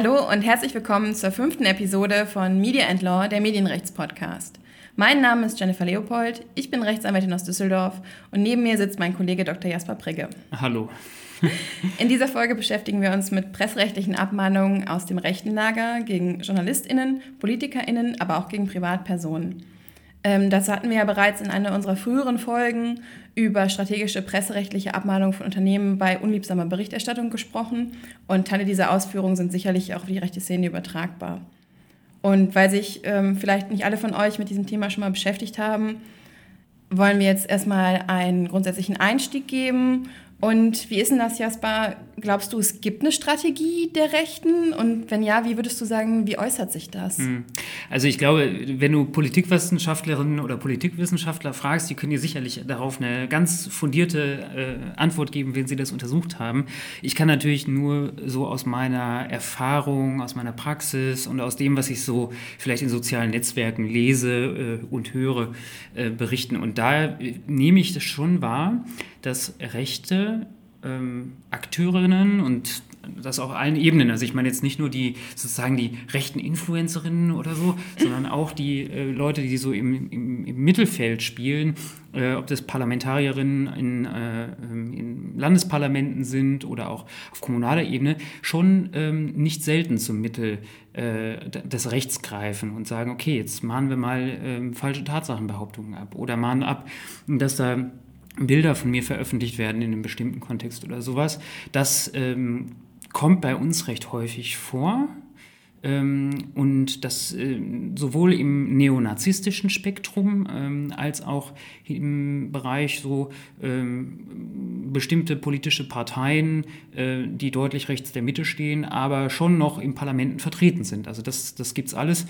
Hallo und herzlich willkommen zur fünften Episode von Media and Law, der Medienrechtspodcast. Mein Name ist Jennifer Leopold, ich bin Rechtsanwältin aus Düsseldorf und neben mir sitzt mein Kollege Dr. Jasper Prigge. Hallo. In dieser Folge beschäftigen wir uns mit pressrechtlichen Abmahnungen aus dem rechten Lager gegen JournalistInnen, PolitikerInnen, aber auch gegen Privatpersonen. Ähm, dazu hatten wir ja bereits in einer unserer früheren Folgen über strategische presserechtliche Abmahnung von Unternehmen bei unliebsamer Berichterstattung gesprochen und Teile dieser Ausführungen sind sicherlich auch auf die rechte Szene übertragbar. Und weil sich ähm, vielleicht nicht alle von euch mit diesem Thema schon mal beschäftigt haben, wollen wir jetzt erstmal einen grundsätzlichen Einstieg geben und wie ist denn das, Jasper? Glaubst du, es gibt eine Strategie der Rechten? Und wenn ja, wie würdest du sagen, wie äußert sich das? Hm. Also ich glaube, wenn du Politikwissenschaftlerinnen oder Politikwissenschaftler fragst, die können dir sicherlich darauf eine ganz fundierte äh, Antwort geben, wenn sie das untersucht haben. Ich kann natürlich nur so aus meiner Erfahrung, aus meiner Praxis und aus dem, was ich so vielleicht in sozialen Netzwerken lese äh, und höre, äh, berichten. Und da äh, nehme ich das schon wahr, dass rechte ähm, Akteurinnen und das auf allen Ebenen, also ich meine jetzt nicht nur die sozusagen die rechten Influencerinnen oder so, sondern auch die äh, Leute, die so im, im, im Mittelfeld spielen, äh, ob das Parlamentarierinnen in, äh, in, Landesparlamenten sind oder auch auf kommunaler Ebene, schon ähm, nicht selten zum Mittel äh, des Rechts greifen und sagen, okay, jetzt mahnen wir mal ähm, falsche Tatsachenbehauptungen ab oder mahnen ab, dass da Bilder von mir veröffentlicht werden in einem bestimmten Kontext oder sowas. Das ähm, kommt bei uns recht häufig vor. Ähm, und das äh, sowohl im neonazistischen Spektrum ähm, als auch im Bereich so ähm, bestimmte politische Parteien, äh, die deutlich rechts der Mitte stehen, aber schon noch im Parlamenten vertreten sind. Also das, das gibt es alles.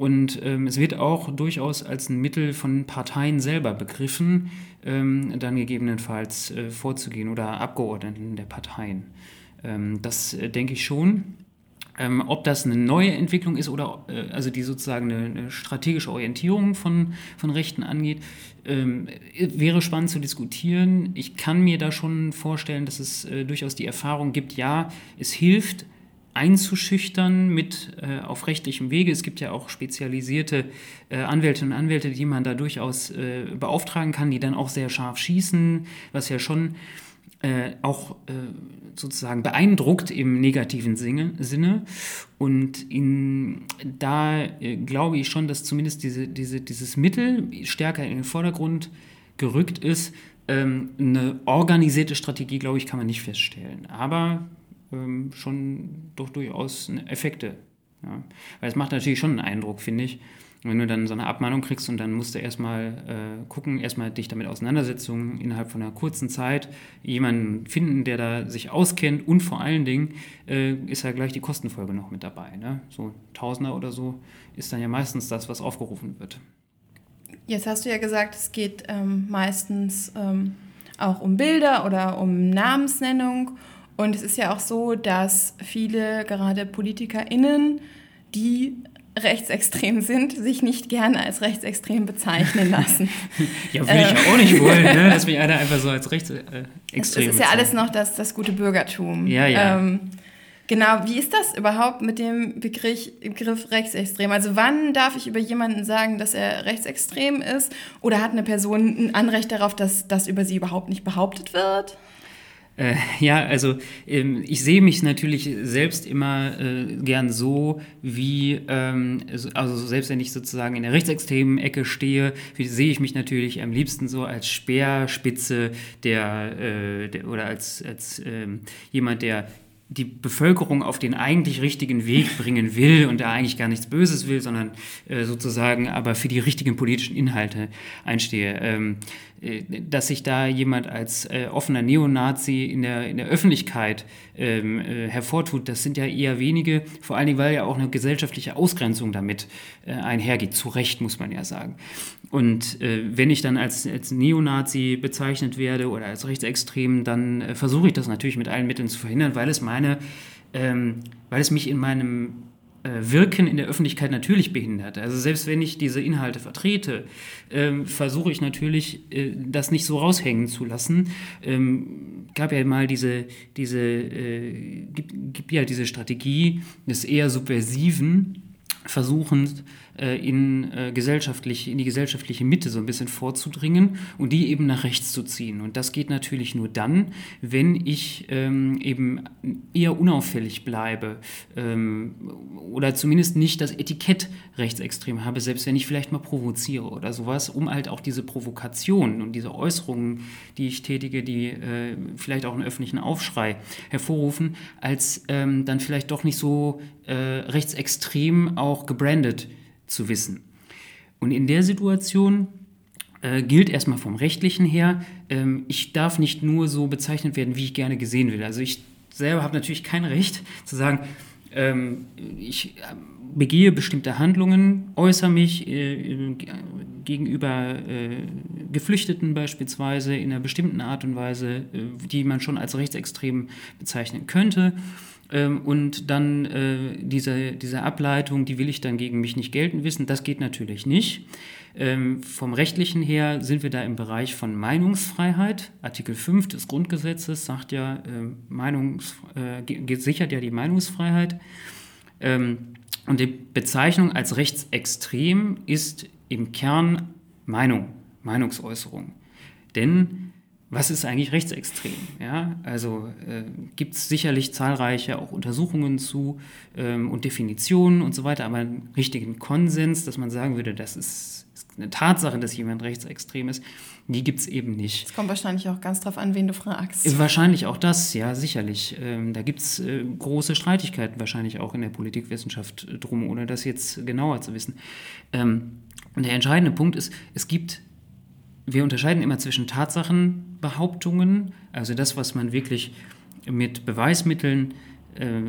Und ähm, es wird auch durchaus als ein Mittel von Parteien selber begriffen, ähm, dann gegebenenfalls äh, vorzugehen oder Abgeordneten der Parteien. Ähm, das äh, denke ich schon. Ähm, ob das eine neue Entwicklung ist oder äh, also die sozusagen eine, eine, strategische Orientierung von, von Rechten angeht, ähm, wäre spannend zu diskutieren. Ich kann mir da schon vorstellen, dass es äh, durchaus die Erfahrung gibt, ja, es hilft, einzuschüchtern mit äh, auf rechtlichem Wege. Es gibt ja auch spezialisierte äh, Anwältinnen und Anwälte, die man da durchaus äh, beauftragen kann, die dann auch sehr scharf schießen, was ja schon äh, auch äh, sozusagen beeindruckt im negativen Sinne. Und in, da äh, glaube ich schon, dass zumindest diese, diese, dieses Mittel stärker in den Vordergrund gerückt ist. Ähm, eine organisierte Strategie, glaube ich, kann man nicht feststellen. Aber ähm, schon doch durchaus Effekte. Ja. Weil es macht natürlich schon einen Eindruck, finde ich. Wenn du dann so eine Abmahnung kriegst und dann musst du erstmal äh, gucken, erstmal dich damit auseinandersetzen, innerhalb von einer kurzen Zeit jemanden finden, der da sich auskennt und vor allen Dingen äh, ist ja gleich die Kostenfolge noch mit dabei. Ne? So Tausender oder so ist dann ja meistens das, was aufgerufen wird. Jetzt hast du ja gesagt, es geht ähm, meistens ähm, auch um Bilder oder um Namensnennung. Und es ist ja auch so, dass viele, gerade PolitikerInnen, die rechtsextrem sind, sich nicht gerne als rechtsextrem bezeichnen lassen. ja, würde ich auch nicht wollen, ne? dass mich einer einfach so als rechtsextrem Das ist ja alles noch das, das gute Bürgertum. Ja, ja. Ähm, genau, wie ist das überhaupt mit dem Begriff, Begriff rechtsextrem? Also wann darf ich über jemanden sagen, dass er rechtsextrem ist? Oder hat eine Person ein Anrecht darauf, dass das über sie überhaupt nicht behauptet wird? Äh, ja, also ähm, ich sehe mich natürlich selbst immer äh, gern so, wie, ähm, also selbst wenn ich sozusagen in der rechtsextremen Ecke stehe, sehe ich mich natürlich am liebsten so als Speerspitze der, äh, der oder als, als ähm, jemand, der die Bevölkerung auf den eigentlich richtigen Weg bringen will und da eigentlich gar nichts Böses will, sondern äh, sozusagen aber für die richtigen politischen Inhalte einstehe. Äh, dass sich da jemand als äh, offener Neonazi in der, in der Öffentlichkeit ähm, äh, hervortut, das sind ja eher wenige, vor allen Dingen, weil ja auch eine gesellschaftliche Ausgrenzung damit äh, einhergeht. Zu Recht, muss man ja sagen. Und äh, wenn ich dann als, als Neonazi bezeichnet werde oder als Rechtsextrem, dann äh, versuche ich das natürlich mit allen Mitteln zu verhindern, weil es meine, ähm, weil es mich in meinem Wirken in der Öffentlichkeit natürlich behindert. Also selbst wenn ich diese Inhalte vertrete, ähm, versuche ich natürlich, äh, das nicht so raushängen zu lassen. Ähm, gab ja mal diese, diese, äh, gibt, gibt ja diese Strategie des eher subversiven, versuchend äh, in, äh, gesellschaftlich, in die gesellschaftliche Mitte so ein bisschen vorzudringen und die eben nach rechts zu ziehen. Und das geht natürlich nur dann, wenn ich ähm, eben eher unauffällig bleibe ähm, oder zumindest nicht das Etikett rechtsextrem habe, selbst wenn ich vielleicht mal provoziere oder sowas, um halt auch diese Provokationen und diese Äußerungen, die ich tätige, die äh, vielleicht auch einen öffentlichen Aufschrei hervorrufen, als ähm, dann vielleicht doch nicht so äh, rechtsextrem auch gebrandet zu wissen. Und in der Situation äh, gilt erstmal vom rechtlichen her, ähm, ich darf nicht nur so bezeichnet werden, wie ich gerne gesehen will. Also ich selber habe natürlich kein Recht zu sagen, ähm, ich äh, begehe bestimmte Handlungen, äußere mich äh, gegenüber äh, Geflüchteten beispielsweise in einer bestimmten Art und Weise, äh, die man schon als rechtsextrem bezeichnen könnte. Ähm, und dann äh, diese, diese Ableitung, die will ich dann gegen mich nicht gelten wissen, das geht natürlich nicht. Ähm, vom rechtlichen her sind wir da im Bereich von Meinungsfreiheit. Artikel 5 des Grundgesetzes sagt ja, äh, Meinungs, äh, sichert ja die Meinungsfreiheit. Ähm, und die Bezeichnung als rechtsextrem ist im Kern Meinung, Meinungsäußerung. Denn was ist eigentlich rechtsextrem? Ja, also äh, gibt es sicherlich zahlreiche auch Untersuchungen zu ähm, und Definitionen und so weiter, aber einen richtigen Konsens, dass man sagen würde, das ist, ist eine Tatsache, dass jemand rechtsextrem ist, die gibt es eben nicht. Es kommt wahrscheinlich auch ganz drauf an, wen du fragst. Äh, wahrscheinlich auch das, ja, sicherlich. Ähm, da gibt es äh, große Streitigkeiten wahrscheinlich auch in der Politikwissenschaft äh, drum, ohne das jetzt genauer zu wissen. Ähm, und der entscheidende Punkt ist, es gibt wir unterscheiden immer zwischen Tatsachenbehauptungen, also das, was man wirklich mit Beweismitteln äh,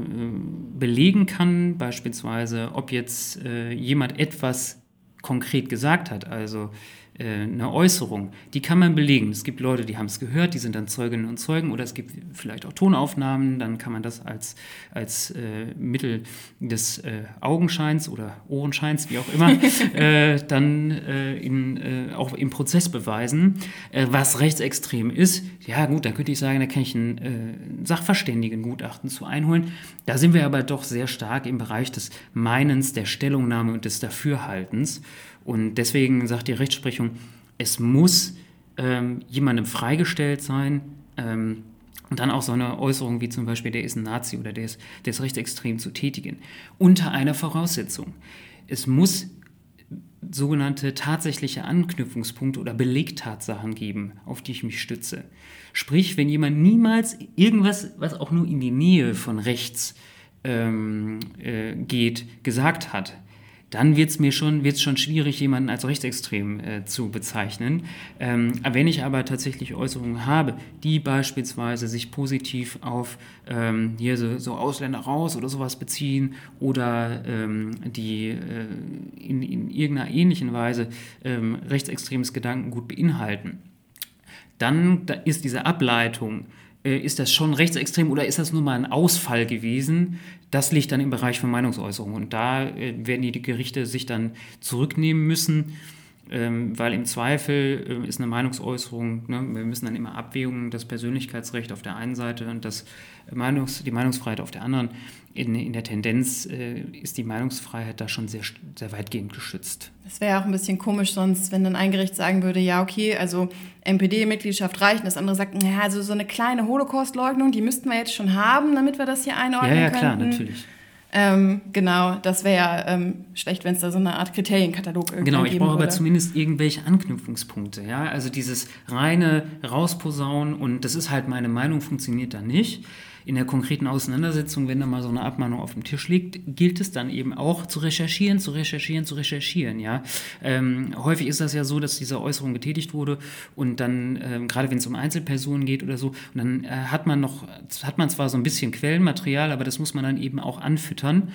belegen kann, beispielsweise ob jetzt äh, jemand etwas konkret gesagt hat, also eine Äußerung, die kann man belegen. Es gibt Leute, die haben es gehört, die sind dann Zeuginnen und Zeugen oder es gibt vielleicht auch Tonaufnahmen, dann kann man das als, als äh, Mittel des äh, Augenscheins oder Ohrenscheins, wie auch immer, äh, dann äh, in, äh, auch im Prozess beweisen. was rechtsextrem ist, ja gut, dann könnte ich sagen, da kann ich ein Sachverständigengutachten zu einholen. Da sind wir aber doch sehr stark im Bereich des Meinens, der Stellungnahme und des Dafürhaltens. Und deswegen sagt die Rechtsprechung, es muss ähm, jemandem freigestellt sein, ähm, und dann auch so eine Äußerung wie zum Beispiel, der ist ein Nazi oder der ist, der ist rechtsextrem zu tätigen. Unter einer Voraussetzung. Es muss sogenannte tatsächliche Anknüpfungspunkte oder Belegtatsachen geben, auf die ich mich stütze. Sprich, wenn jemand niemals irgendwas, was auch nur in die Nähe von rechts ähm, äh, geht, gesagt hat, dann wird es mir schon, wird's schon schwierig, jemanden als rechtsextrem äh, zu bezeichnen. Ähm, wenn ich aber tatsächlich Äußerungen habe, die beispielsweise sich positiv auf ähm, hier so, so, Ausländer raus oder sowas beziehen oder ähm, die äh, in, in, irgendeiner ähnlichen Weise ähm, rechtsextremes Gedankengut beinhalten, dann da ist diese Ableitung ist das schon rechtsextrem oder ist das nur mal ein Ausfall gewesen? Das liegt dann im Bereich von Meinungsäußerung. Und da äh, werden die Gerichte sich dann zurücknehmen müssen, ähm, weil im Zweifel äh, ist eine Meinungsäußerung, ne, wir müssen dann immer Abwägungen, das Persönlichkeitsrecht auf der einen Seite und das Meinungs-, die Meinungsfreiheit auf der anderen. In, in der Tendenz äh, ist die Meinungsfreiheit da schon sehr, sehr weitgehend geschützt. Es wäre auch ein bisschen komisch sonst, wenn dann ein Gericht sagen würde, ja, okay, also NPD-Mitgliedschaft reicht. Und das andere sagt, naja, also so eine kleine Holocaust-Leugnung, die müssten wir jetzt schon haben, damit wir das hier einordnen Ja, ja, könnten. klar, natürlich. Ähm, genau, das wäre ja ähm, schlecht, wenn es da so eine Art Kriterienkatalog irgendwie Genau, ich brauche aber zumindest irgendwelche Anknüpfungspunkte. Ja? Also dieses reine Rausposaunen und das ist halt meine Meinung, funktioniert da nicht in der konkreten Auseinandersetzung, wenn da mal so eine Abmahnung auf dem Tisch liegt, gilt es dann eben auch zu recherchieren, zu recherchieren, zu recherchieren. Ja? Ähm, häufig ist das ja so, dass diese Äußerung getätigt wurde und dann, ähm, gerade wenn es um Einzelpersonen geht oder so, und dann äh, hat man noch, hat man zwar so ein bisschen Quellenmaterial, aber das muss man dann eben auch anfüttern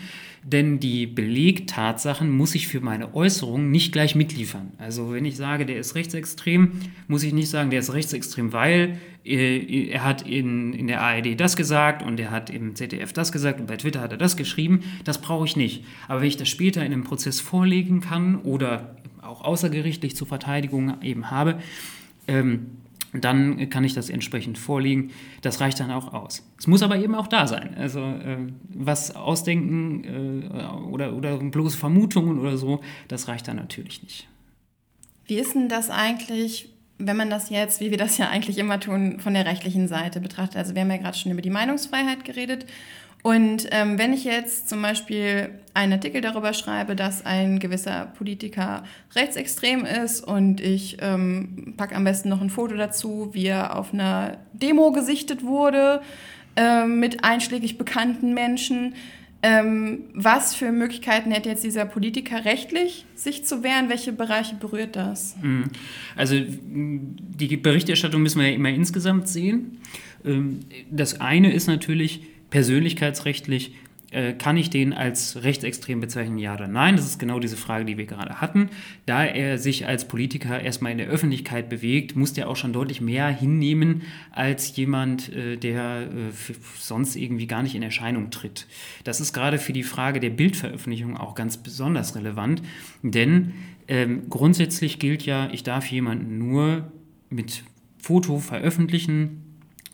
denn die Belegtatsachen muss ich für meine Äußerungen nicht gleich mitliefern. Also wenn ich sage, der ist rechtsextrem, muss ich nicht sagen, der ist rechtsextrem, weil äh, er hat in, in der ARD das gesagt und er hat im ZDF das gesagt und bei Twitter hat er das geschrieben. Das brauche ich nicht. Aber wenn ich das später in einem Prozess vorlegen kann oder auch außergerichtlich zur Verteidigung eben habe, ähm, dann kann ich das entsprechend vorlegen. Das reicht dann auch aus. Es muss aber eben auch da sein. Also äh, was ausdenken äh, oder, oder bloße Vermutungen oder so, das reicht dann natürlich nicht. Wie ist denn das eigentlich, wenn man das jetzt, wie wir das ja eigentlich immer tun, von der rechtlichen Seite betrachtet? Also wir haben ja gerade schon über die Meinungsfreiheit geredet und ähm, wenn ich jetzt zum Beispiel einen Artikel darüber schreibe, dass ein gewisser Politiker rechtsextrem ist und ich ähm, packe am besten noch ein Foto dazu, wie er auf einer Demo gesichtet wurde äh, mit einschlägig bekannten Menschen, ähm, was für Möglichkeiten hätte jetzt dieser Politiker rechtlich, sich zu wehren? Welche Bereiche berührt das? Mhm. Also die Berichterstattung müssen wir ja immer insgesamt sehen. Ähm, das eine ist natürlich, persönlichkeitsrechtlich äh, kann ich den als rechtsextrem bezeichnen, ja oder nein? Das ist genau diese Frage, die wir gerade hatten. Da er sich als Politiker erstmal in der Öffentlichkeit bewegt, muss der auch schon deutlich mehr hinnehmen als jemand, äh, der äh, sonst irgendwie gar nicht in Erscheinung tritt. Das ist gerade für die Frage der Bildveröffentlichung auch ganz besonders relevant, denn ähm, grundsätzlich gilt ja, ich darf jemanden nur mit Foto veröffentlichen,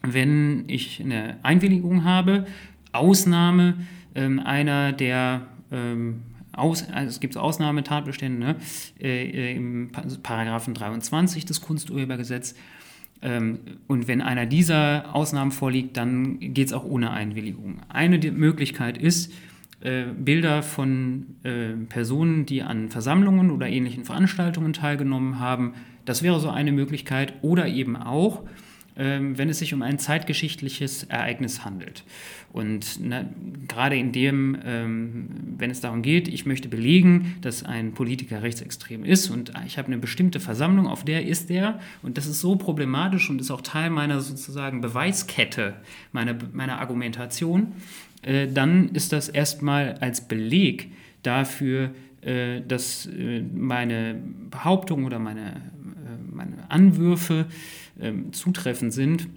wenn ich eine Einwilligung habe. Ausnahme ähm, einer der ähm, aus, also es gibt Ausnahmetatbestände ne? äh, im Paragraphen 23 des Kunsturhebergesetzes. Ähm, und wenn einer dieser Ausnahmen vorliegt, dann geht es auch ohne Einwilligung. Eine Möglichkeit ist, äh, Bilder von äh, Personen, die an Versammlungen oder ähnlichen Veranstaltungen teilgenommen haben, das wäre so eine Möglichkeit. Oder eben auch, wenn es sich um ein zeitgeschichtliches Ereignis handelt. Und na, gerade in dem, ähm, wenn es darum geht, ich möchte belegen, dass ein Politiker rechtsextrem ist und ich habe eine bestimmte Versammlung, auf der ist er, und das ist so problematisch und ist auch Teil meiner sozusagen Beweiskette, meiner, meiner Argumentation, äh, dann ist das erstmal als Beleg dafür, äh, dass äh, meine Behauptung oder meine, äh, meine Anwürfe ähm, zutreffend sind,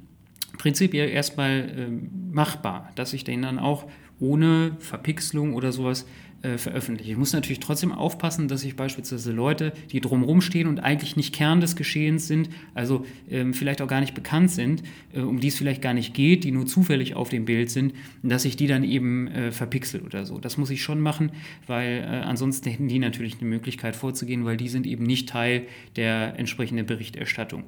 prinzipiell erstmal ähm, machbar, dass ich den dann auch ohne Verpixelung oder sowas äh, veröffentliche. Ich muss natürlich trotzdem aufpassen, dass ich beispielsweise Leute, die drumherum stehen und eigentlich nicht Kern des Geschehens sind, also ähm, vielleicht auch gar nicht bekannt sind, äh, um die es vielleicht gar nicht geht, die nur zufällig auf dem Bild sind, dass ich die dann eben äh, verpixel oder so. Das muss ich schon machen, weil äh, ansonsten hätten die natürlich eine Möglichkeit vorzugehen, weil die sind eben nicht Teil der entsprechenden Berichterstattung.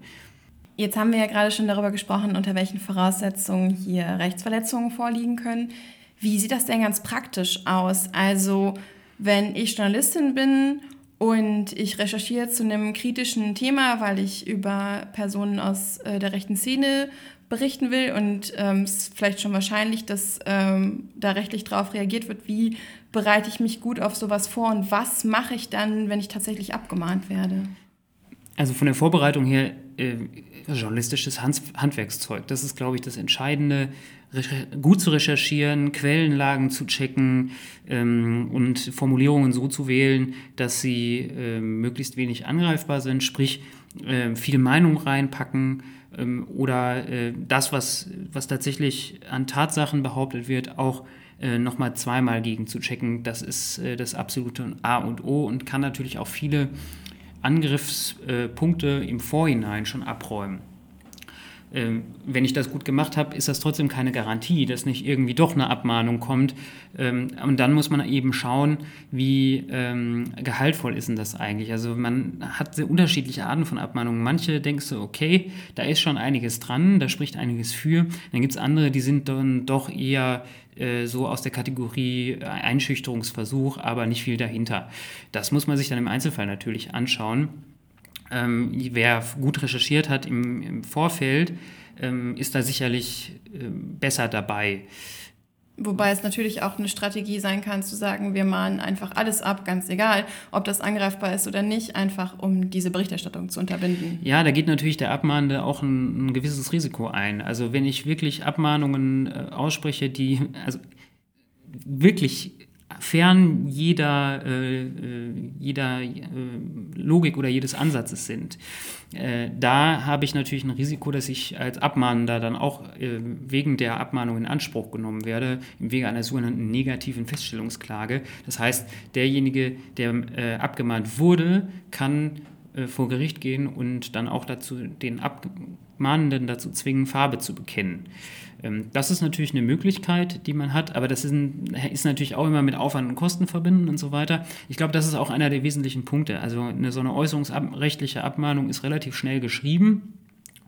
Jetzt haben wir ja gerade schon darüber gesprochen, unter welchen Voraussetzungen hier Rechtsverletzungen vorliegen können. Wie sieht das denn ganz praktisch aus? Also, wenn ich Journalistin bin und ich recherchiere zu einem kritischen Thema, weil ich über Personen aus äh, der rechten Szene berichten will und ähm, es ist vielleicht schon wahrscheinlich, dass ähm, da rechtlich darauf reagiert wird, wie bereite ich mich gut auf sowas vor und was mache ich dann, wenn ich tatsächlich abgemahnt werde? Also von der Vorbereitung her äh, journalistisches Hand Handwerkszeug. Das ist, glaube ich, das Entscheidende, gut zu recherchieren, Quellenlagen zu checken ähm, und Formulierungen so zu wählen, dass sie äh, möglichst wenig angreifbar sind, sprich äh, viel Meinung reinpacken ähm, oder das, was, was tatsächlich an Tatsachen behauptet wird, auch äh, nochmal zweimal gegen zu checken. Das ist äh, das absolute A und O und kann natürlich auch viele Angriffspunkte im Vorhinein schon abräumen. Ähm, wenn ich das gut gemacht habe, ist das trotzdem keine Garantie, dass nicht irgendwie doch eine Abmahnung kommt. Ähm, und dann muss man eben schauen, wie ähm, gehaltvoll ist denn das eigentlich. Also man hat sehr unterschiedliche Arten von Abmahnungen. Manche denkst du, okay, da ist schon einiges dran, da spricht einiges für. Dann gibt es andere, die sind dann doch eher äh, so aus der Kategorie Einschüchterungsversuch, aber nicht viel dahinter. Das muss man sich dann im Einzelfall natürlich anschauen. Ähm, wer gut recherchiert hat im, im Vorfeld, ähm, ist da sicherlich äh, besser dabei. Wobei es natürlich auch eine Strategie sein kann, zu sagen, wir mahnen einfach alles ab, ganz egal, ob das angreifbar ist oder nicht, einfach um diese Berichterstattung zu unterbinden. Ja, da geht natürlich der Abmahnende auch ein, ein gewisses Risiko ein. Also wenn ich wirklich Abmahnungen äh, ausspreche, die also wirklich fern jeder, äh, äh, jeder äh, Logik oder jedes Ansatzes sind. Äh, da habe ich natürlich ein Risiko, dass ich als Abmahnender dann auch äh, wegen der Abmahnung in Anspruch genommen werde, im Wege einer sogenannten negativen Feststellungsklage. Das heißt, derjenige, der äh, abgemahnt wurde, kann vor Gericht gehen und dann auch dazu den Abmahnenden dazu zwingen, Farbe zu bekennen. Ähm, das ist natürlich eine Möglichkeit, die man hat, aber das ist, ist, natürlich auch immer mit Aufwand und Kosten verbunden und so weiter. Ich glaube, das ist auch einer der wesentlichen Punkte. Also eine, so eine äußerungsrechtliche Abmahnung ist relativ schnell geschrieben.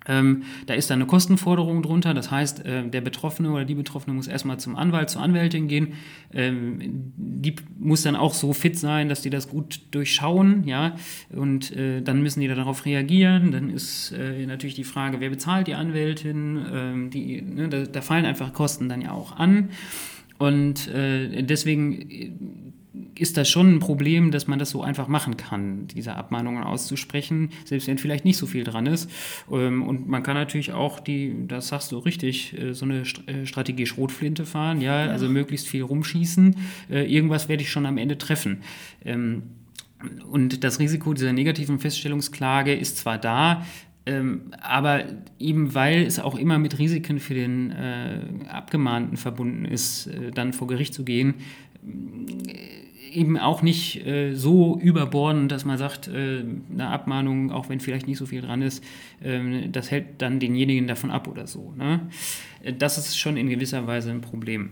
Ähm, da ist dann eine Kostenforderung drunter. Das heißt, äh, der Betroffene oder die Betroffene muss erstmal zum Anwalt, zur Anwältin gehen. Ähm, die muss dann auch so fit sein, dass die das gut durchschauen. Ja? Und äh, dann müssen die darauf reagieren. Dann ist äh, natürlich die Frage, wer bezahlt die Anwältin? Ähm, die, ne, da, da, fallen einfach Kosten dann ja auch an. Und äh, deswegen ist das schon ein Problem, dass man das so einfach machen kann, diese Abmahnungen auszusprechen, selbst wenn vielleicht nicht so viel dran ist. Ähm, und man kann natürlich auch die, das sagst du richtig, äh, so eine äh, Strategie Schrotflinte fahren, ja, also möglichst viel rumschießen. Äh, irgendwas werde ich schon am Ende treffen. Ähm, und das Risiko dieser negativen Feststellungsklage ist zwar da, ähm, aber eben weil es auch immer mit Risiken für den Abgemahnten verbunden ist, dann vor Gericht zu gehen, eben auch nicht äh, so überbordend, dass man sagt, äh, eine Abmahnung, auch wenn vielleicht nicht so viel dran ist, äh, das hält dann denjenigen davon ab oder so. Ne? Das ist schon in gewisser Weise ein Problem.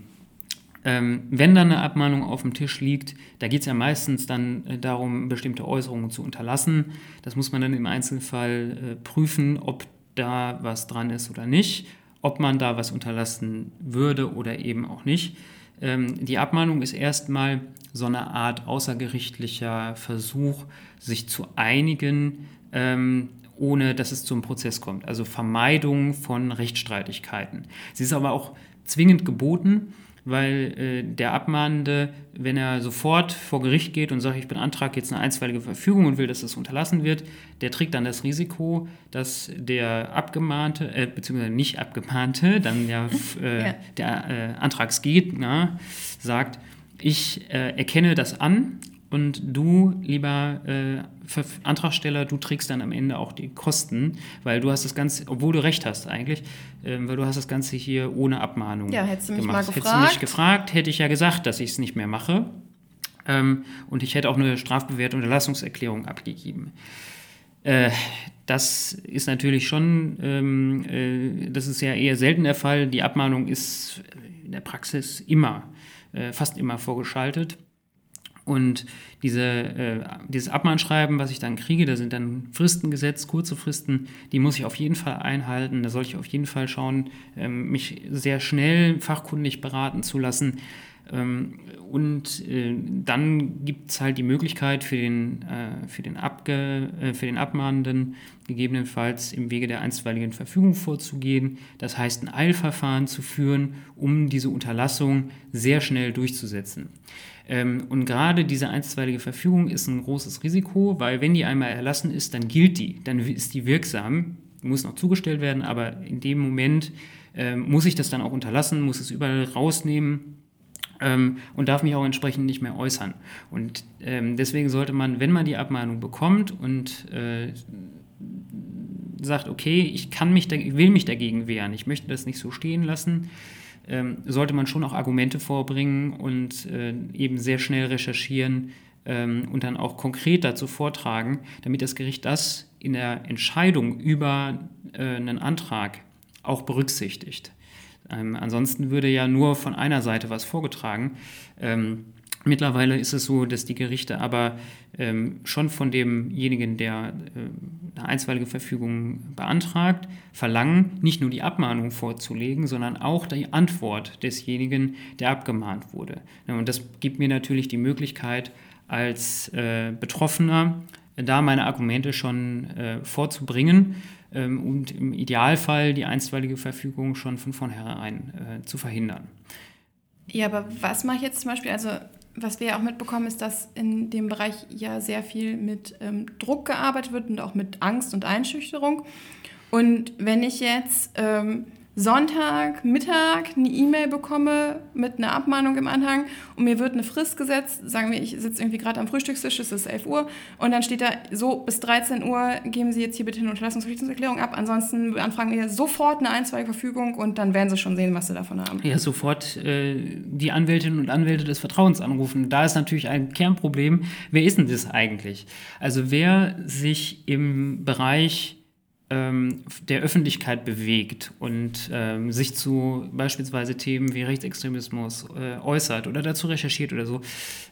Ähm, wenn dann eine Abmahnung auf dem Tisch liegt, da geht es ja meistens dann äh, darum, bestimmte Äußerungen zu unterlassen. Das muss man dann im Einzelfall äh, prüfen, ob da was dran ist oder nicht, ob man da was unterlassen würde oder eben auch nicht. Ähm, die Abmahnung ist erstmal so eine Art außergerichtlicher Versuch, sich zu einigen, ähm, ohne dass es zum Prozess kommt. Also Vermeidung von Rechtsstreitigkeiten. Sie ist aber auch zwingend geboten, weil äh, der Abmahnende, wenn er sofort vor Gericht geht und sagt, ich beantrage jetzt eine einstweilige Verfügung und will, dass das unterlassen wird, der trägt dann das Risiko, dass der Abgemahnte, äh, beziehungsweise nicht Abgemahnte, dann ja, äh, ja. der äh, Antragsgegner sagt, ich äh, erkenne das an und du, lieber äh, Antragsteller, du trägst dann am Ende auch die Kosten, weil du hast das Ganze, obwohl du recht hast eigentlich, äh, weil du hast das Ganze hier ohne Abmahnung Ja, hättest du mich gemacht. mal gefragt. Hättest du mich gefragt, hätte ich ja gesagt, dass ich es nicht mehr mache. Ähm, und ich hätte auch eine strafbewährte Unterlassungserklärung abgegeben. Äh, das ist natürlich schon, ähm, äh, das ist ja eher selten der Fall. Die Abmahnung ist in der Praxis immer äh, fast immer vorgeschaltet. Und diese, äh, dieses Abmahnschreiben, was ich dann kriege, da sind dann Fristen gesetzt, kurze Fristen, die muss ich auf jeden Fall einhalten. Da sollte ich auf jeden Fall schauen, ähm, mich sehr schnell fachkundig beraten zu lassen. Ähm, und äh, dann gibt es halt die Möglichkeit für den, äh, für, den Abge, äh, für den Abmahnenden gegebenenfalls im Wege der einstweiligen Verfügung vorzugehen. Das heißt, ein Eilverfahren zu führen, um diese Unterlassung sehr schnell durchzusetzen. Ähm, und gerade diese einstweilige Verfügung ist ein großes Risiko, weil wenn die einmal erlassen ist, dann gilt die, dann ist die wirksam, muss noch zugestellt werden, aber in dem Moment ähm, muss ich das dann auch unterlassen, muss es überall rausnehmen ähm, und darf mich auch entsprechend nicht mehr äußern. Und ähm, deswegen sollte man, wenn man die Abmahnung bekommt und äh, sagt, okay, ich kann mich, will mich dagegen wehren, ich möchte das nicht so stehen lassen, ähm, sollte man schon auch Argumente vorbringen und äh, eben sehr schnell recherchieren ähm, und dann auch konkret dazu vortragen, damit das Gericht das in der Entscheidung über äh, einen Antrag auch berücksichtigt. Ähm, ansonsten würde ja nur von einer Seite was vorgetragen. Ähm, mittlerweile ist es so, dass die Gerichte aber ähm, schon von demjenigen, der äh, eine einstweilige Verfügung beantragt, verlangen, nicht nur die Abmahnung vorzulegen, sondern auch die Antwort desjenigen, der abgemahnt wurde. Und das gibt mir natürlich die Möglichkeit, als äh, Betroffener da meine Argumente schon äh, vorzubringen und im Idealfall die einstweilige Verfügung schon von vornherein äh, zu verhindern. Ja, aber was mache ich jetzt zum Beispiel? Also, was wir ja auch mitbekommen, ist, dass in dem Bereich ja sehr viel mit ähm, Druck gearbeitet wird und auch mit Angst und Einschüchterung. Und wenn ich jetzt ähm, Sonntag, Mittag eine E-Mail bekomme mit einer Abmahnung im Anhang und mir wird eine Frist gesetzt, sagen wir, ich sitze irgendwie gerade am Frühstückstisch, es ist 11 Uhr und dann steht da so, bis 13 Uhr geben Sie jetzt hier bitte eine Unterlassungsverpflichtungserklärung ab, ansonsten beantragen wir sofort eine einstweilige Verfügung und dann werden Sie schon sehen, was Sie davon haben. Ja, sofort äh, die Anwältinnen und Anwälte des Vertrauens anrufen. Da ist natürlich ein Kernproblem, wer ist denn das eigentlich? Also wer sich im Bereich ähm, der Öffentlichkeit bewegt und ähm, sich zu beispielsweise Themen wie Rechtsextremismus äh, äußert oder dazu recherchiert oder so,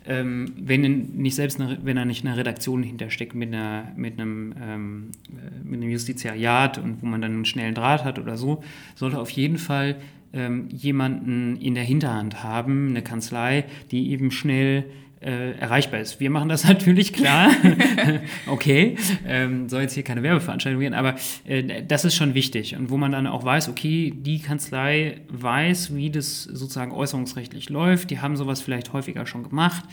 ähm, wenn, nicht selbst eine, wenn er nicht eine Redaktion hintersteckt mit, einer, mit, einem, ähm, äh, mit einem Justiziariat und wo man dann einen schnellen Draht hat oder so, sollte auf jeden Fall ähm, jemanden in der Hinterhand haben, eine Kanzlei, die eben schnell äh, erreichbar ist. Wir machen das natürlich klar. okay, ähm, soll jetzt hier keine Werbeveranstaltung werden, aber äh, das ist schon wichtig. Und wo man dann auch weiß, okay, die Kanzlei weiß, wie das sozusagen äußerungsrechtlich läuft. Die haben sowas vielleicht häufiger schon gemacht.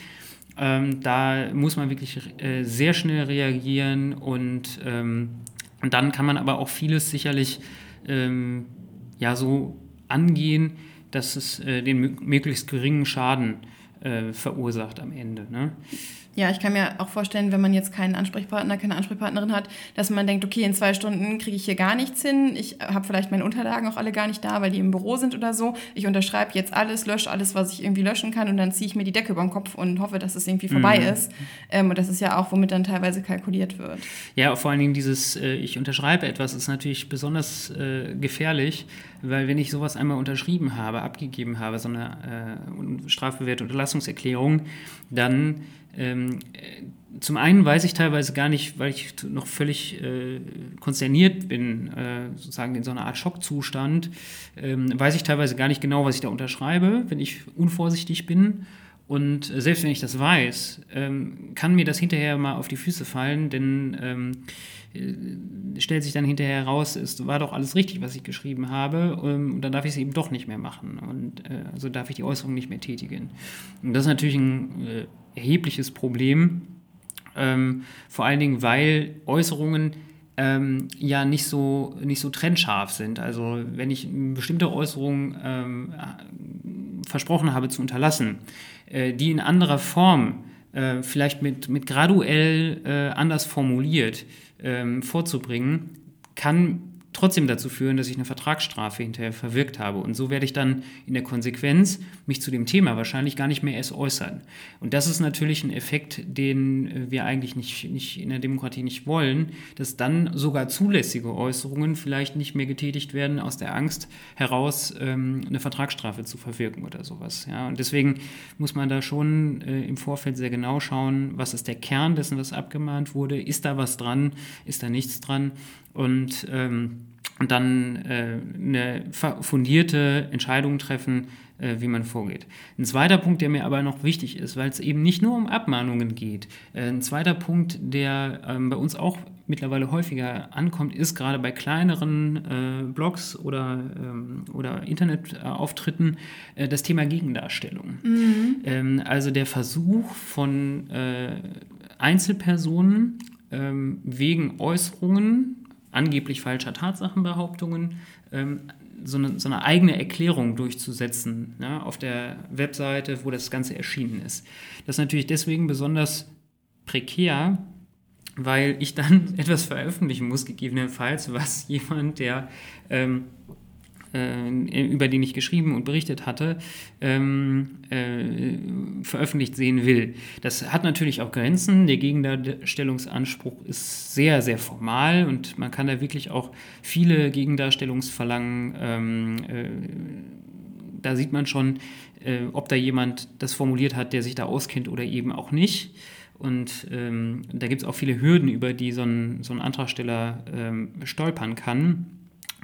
Ähm, da muss man wirklich äh, sehr schnell reagieren und, ähm, dann kann man aber auch vieles sicherlich ähm, ja so angehen, dass es äh, den möglichst geringen Schaden äh, verursacht am Ende. Ne? Ja, ich kann mir auch vorstellen, wenn man jetzt keinen Ansprechpartner, keine Ansprechpartnerin hat, dass man denkt, okay, in zwei Stunden kriege ich hier gar nichts hin. Ich habe vielleicht meine Unterlagen auch alle gar nicht da, weil die im Büro sind oder so. Ich unterschreibe jetzt alles, lösche alles, was ich irgendwie löschen kann und dann ziehe ich mir die Decke über den Kopf und hoffe, dass es irgendwie vorbei mhm. ist. Ähm, und das ist ja auch, womit dann teilweise kalkuliert wird. Ja, vor allen Dingen dieses, äh, ich unterschreibe etwas, ist natürlich besonders äh, gefährlich, weil wenn ich sowas einmal unterschrieben habe, abgegeben habe, so eine äh, strafbewährte Unterlassungserklärung, dann ähm, zum einen weiß ich teilweise gar nicht, weil ich noch völlig äh, konsterniert bin, äh, sozusagen in so einer Art Schockzustand, ähm, weiß ich teilweise gar nicht genau, was ich da unterschreibe, wenn ich unvorsichtig bin. Und äh, selbst wenn ich das weiß, ähm, kann mir das hinterher mal auf die Füße fallen, denn ähm, äh, stellt sich dann hinterher heraus, es war doch alles richtig, was ich geschrieben habe, ähm, und dann darf ich es eben doch nicht mehr machen. Und äh, also darf ich die Äußerung nicht mehr tätigen. Und das ist natürlich ein äh, erhebliches Problem, ähm, vor allen Dingen, weil Äußerungen ähm, ja nicht so, nicht so trennscharf sind. Also wenn ich bestimmte Äußerung ähm, versprochen habe zu unterlassen, äh, die in anderer Form, äh, vielleicht mit, mit graduell äh, anders formuliert, ähm, vorzubringen, kann trotzdem dazu führen, dass ich eine Vertragsstrafe hinterher verwirkt habe. Und so werde ich dann in der Konsequenz mich zu dem Thema wahrscheinlich gar nicht mehr erst äußern. Und das ist natürlich ein Effekt, den wir eigentlich nicht, nicht in der Demokratie nicht wollen, dass dann sogar zulässige Äußerungen vielleicht nicht mehr getätigt werden aus der Angst heraus, ähm, eine Vertragsstrafe zu verwirken oder sowas. Ja, und deswegen muss man da schon äh, im Vorfeld sehr genau schauen, was ist der Kern dessen, was abgemahnt wurde, ist da was dran, ist da nichts dran und ähm, dann äh, eine fundierte Entscheidung treffen, äh, wie man vorgeht. Ein zweiter Punkt, der mir aber noch wichtig ist, weil es eben nicht nur um Abmahnungen geht. Äh, ein zweiter Punkt, der ähm, bei uns auch mittlerweile häufiger ankommt, ist gerade bei kleineren äh, Blogs oder, ähm, oder Internetauftritten äh, das Thema Gegendarstellung. Mhm. Ähm, also der Versuch von äh, Einzelpersonen ähm, wegen Äußerungen angeblich falscher Tatsachenbehauptungen ähm, so, eine, so, eine, eigene Erklärung durchzusetzen ja, auf der Webseite, wo das Ganze erschienen ist. Das ist natürlich deswegen besonders prekär, weil ich dann etwas veröffentlichen muss, gegebenenfalls, was jemand, der ähm, äh, über den ich geschrieben und berichtet hatte, ähm, äh, veröffentlicht sehen will. Das hat natürlich auch Grenzen. Der Gegendarstellungsanspruch ist sehr, sehr formal und man kann da wirklich auch viele Gegendarstellungsverlangen, ähm, äh, da sieht man schon, äh, ob da jemand das formuliert hat, der sich da auskennt oder eben auch nicht. Und ähm, da gibt es auch viele Hürden, über die so ein, so ein Antragsteller ähm, stolpern kann.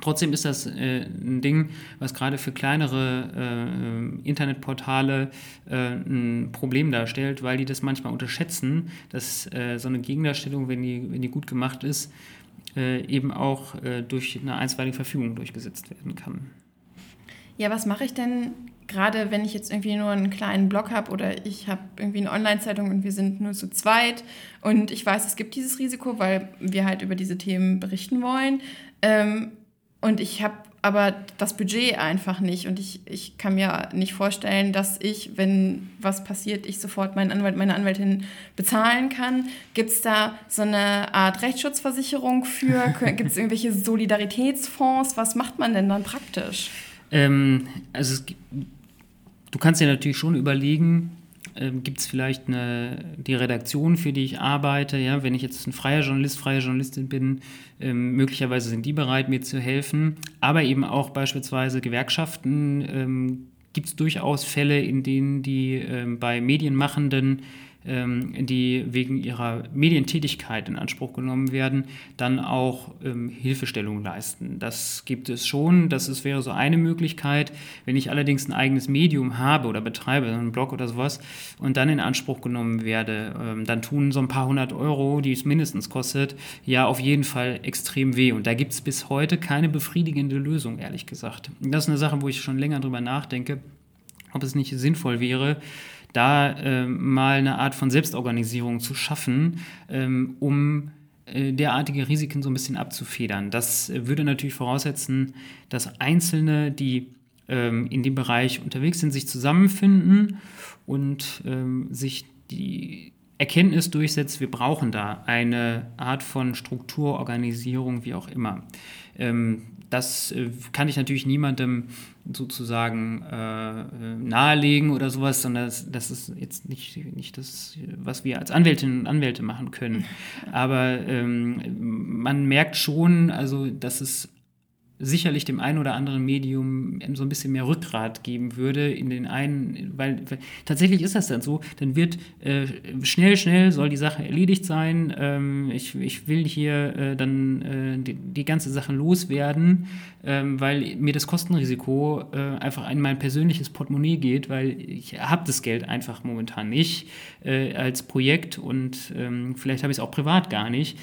Trotzdem ist das äh, ein Ding, was gerade für kleinere äh, Internetportale äh, ein Problem darstellt, weil die das manchmal unterschätzen, dass äh, so eine Gegendarstellung, wenn die, wenn die gut gemacht ist, äh, eben auch äh, durch eine einstweilige Verfügung durchgesetzt werden kann. Ja, was mache ich denn gerade, wenn ich jetzt irgendwie nur einen kleinen Blog habe oder ich habe irgendwie eine Online-Zeitung und wir sind nur zu zweit und ich weiß, es gibt dieses Risiko, weil wir halt über diese Themen berichten wollen. Ähm, und ich habe aber das Budget einfach nicht. Und ich, ich kann mir nicht vorstellen, dass ich, wenn was passiert, ich sofort meinen Anwalt, meine Anwältin bezahlen kann. Gibt es da so eine Art Rechtsschutzversicherung für? Gibt es irgendwelche Solidaritätsfonds? Was macht man denn dann praktisch? Ähm, also es, du kannst dir natürlich schon überlegen, ähm, gibt es vielleicht eine, die Redaktion, für die ich arbeite. Ja? Wenn ich jetzt ein freier Journalist, freie Journalistin bin, ähm, möglicherweise sind die bereit, mir zu helfen. Aber eben auch beispielsweise Gewerkschaften ähm, gibt es durchaus Fälle, in denen die ähm, bei Medienmachenden die wegen ihrer Medientätigkeit in Anspruch genommen werden, dann auch ähm, Hilfestellung leisten. Das gibt es schon, das ist, wäre so eine Möglichkeit. Wenn ich allerdings ein eigenes Medium habe oder betreibe, einen Blog oder sowas, und dann in Anspruch genommen werde, ähm, dann tun so ein paar hundert Euro, die es mindestens kostet, ja auf jeden Fall extrem weh. Und da gibt es bis heute keine befriedigende Lösung, ehrlich gesagt. Das ist eine Sache, wo ich schon länger drüber nachdenke, ob es nicht sinnvoll wäre, da äh, mal eine Art von Selbstorganisierung zu schaffen, ähm, um äh, derartige Risiken so ein bisschen abzufedern. Das würde natürlich voraussetzen, dass Einzelne, die ähm, in dem Bereich unterwegs sind, sich zusammenfinden und ähm, sich die Erkenntnis durchsetzt, wir brauchen da eine Art von Strukturorganisierung, wie auch immer. Ähm, das äh, kann ich natürlich niemandem sozusagen äh, nahelegen oder sowas, sondern das, das, ist jetzt nicht, nicht das, was wir als Anwältinnen und Anwälte machen können. Aber ähm, man merkt schon, also dass es sicherlich dem einen oder anderen Medium so ein bisschen mehr Rückgrat geben würde in den einen, weil, weil tatsächlich ist das dann so, dann wird äh, schnell, schnell soll die Sache erledigt sein. Ähm, ich, ich will hier äh, dann äh, die, die, ganze Sache loswerden, ähm, weil mir das Kostenrisiko äh, einfach in mein persönliches Portemonnaie geht, weil ich habe das Geld einfach momentan nicht äh, als Projekt und ähm, vielleicht habe ich es auch privat gar nicht.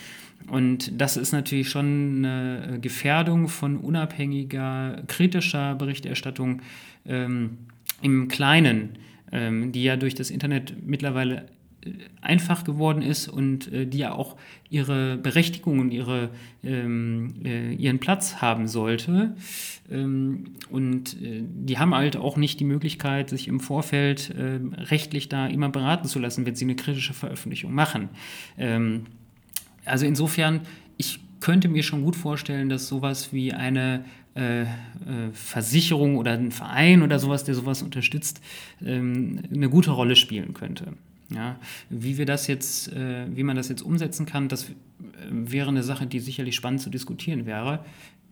Und das ist natürlich schon eine Gefährdung von unabhängiger, kritischer Berichterstattung ähm, im Kleinen, ähm, die ja durch das Internet mittlerweile äh, einfach geworden ist und äh, die ja auch ihre Berechtigung und ihre, ähm, äh, ihren Platz haben sollte. Ähm, und äh, die haben halt auch nicht die Möglichkeit, sich im Vorfeld äh, rechtlich da immer beraten zu lassen, wenn sie eine kritische Veröffentlichung machen. Ähm, also insofern, ich könnte mir schon gut vorstellen, dass sowas wie eine äh, äh, Versicherung oder ein Verein oder sowas, der sowas unterstützt, ähm, eine gute Rolle spielen könnte. Ja, wie wir das jetzt, äh, wie man das jetzt umsetzen kann, das äh, wäre eine Sache, die sicherlich spannend zu diskutieren wäre.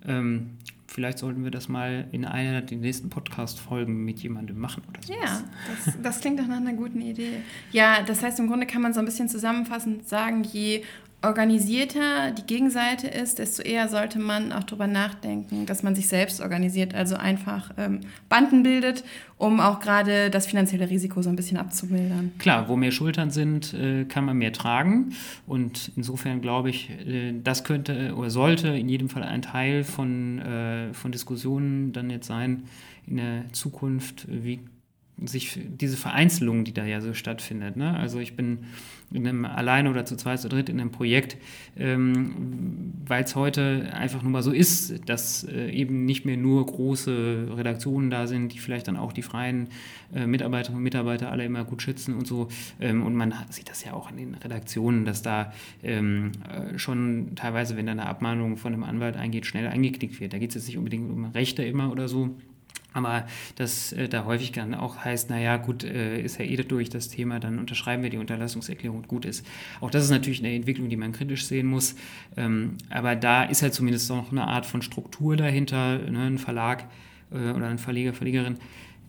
Ähm, vielleicht sollten wir das mal in einer der nächsten Podcast-Folgen mit jemandem machen oder so. Ja, das, das klingt doch nach einer guten Idee. Ja, das heißt, im Grunde kann man so ein bisschen zusammenfassend sagen, je organisierter die Gegenseite ist, desto eher sollte man auch darüber nachdenken, dass man sich selbst organisiert, also einfach ähm, Banden bildet, um auch gerade das finanzielle Risiko so ein bisschen abzumildern. Klar, wo mehr Schultern sind, äh, kann man mehr tragen. Und insofern glaube ich, äh, das könnte oder sollte in jedem Fall ein Teil von, äh, von Diskussionen dann jetzt sein in der Zukunft, wie sich diese Vereinzelung, die da ja so stattfindet. Ne? Also ich bin in einem alleine oder zu zweit, zu dritt in einem Projekt, ähm, weil es heute einfach nur mal so ist, dass äh, eben nicht mehr nur große Redaktionen da sind, die vielleicht dann auch die freien äh, Mitarbeiterinnen und Mitarbeiter alle immer gut schützen und so. Ähm, und man sieht das ja auch in den Redaktionen, dass da ähm, äh, schon teilweise, wenn da eine Abmahnung von einem Anwalt eingeht, schnell eingeklickt wird. Da geht es jetzt nicht unbedingt um Rechte immer oder so aber das äh, da häufig dann auch heißt, naja, gut, äh, ist ja eh durch das Thema, dann unterschreiben wir die Unterlassungserklärung und gut ist. Auch das ist natürlich eine Entwicklung, die man kritisch sehen muss. Ähm, aber da ist halt zumindest noch eine Art von Struktur dahinter, ne, ein Verlag äh, oder ein Verleger, Verlegerin.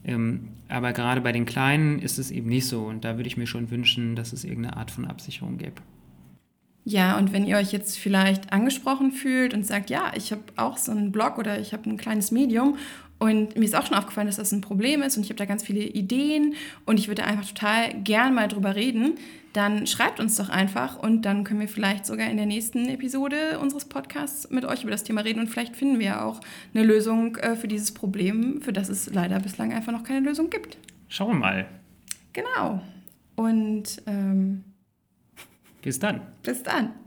Ähm, aber gerade bei den Kleinen ist es eben nicht so. Und da würde ich mir schon wünschen, dass es irgendeine Art von Absicherung gäbe. Ja, und wenn ihr euch jetzt vielleicht angesprochen fühlt und sagt, ja, ich habe auch so einen Blog oder ich habe ein kleines Medium und mir ist auch schon aufgefallen, dass das ein Problem ist und ich habe da ganz viele Ideen und ich würde einfach total gern mal drüber reden, dann schreibt uns doch einfach und dann können wir vielleicht sogar in der nächsten Episode unseres Podcasts mit euch über das Thema reden und vielleicht finden wir auch eine Lösung äh, für dieses Problem, für das es leider bislang einfach noch keine Lösung gibt. Schauen wir mal. Genau. Und ähm, bis dann. Bis dann.